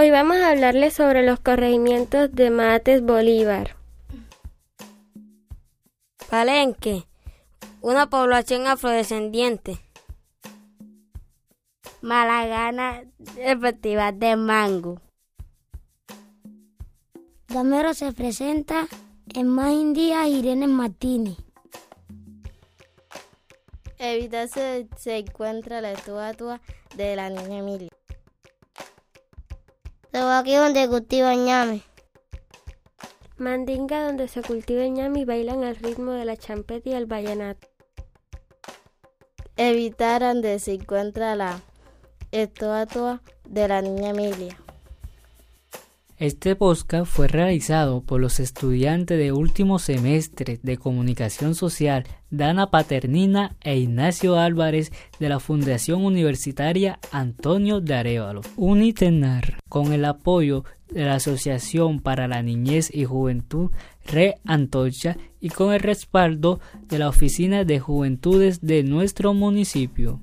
Hoy vamos a hablarles sobre los corregimientos de Mates Bolívar. Palenque, una población afrodescendiente. Malagana, efectiva de Mango. Gamero se presenta en Más India Irene Martínez. Evita se, se encuentra la estatua de la niña Emilia. Aquí donde cultiva ñame. Mandinga donde se cultiva el ñame y bailan al ritmo de la champeta y el vallenato. Evitar donde se encuentra la estatua de la niña Emilia. Este podcast fue realizado por los estudiantes de último semestre de Comunicación Social Dana Paternina e Ignacio Álvarez de la Fundación Universitaria Antonio de Arevalo, UNITENAR, con el apoyo de la Asociación para la Niñez y Juventud Re Antocha y con el respaldo de la Oficina de Juventudes de nuestro municipio.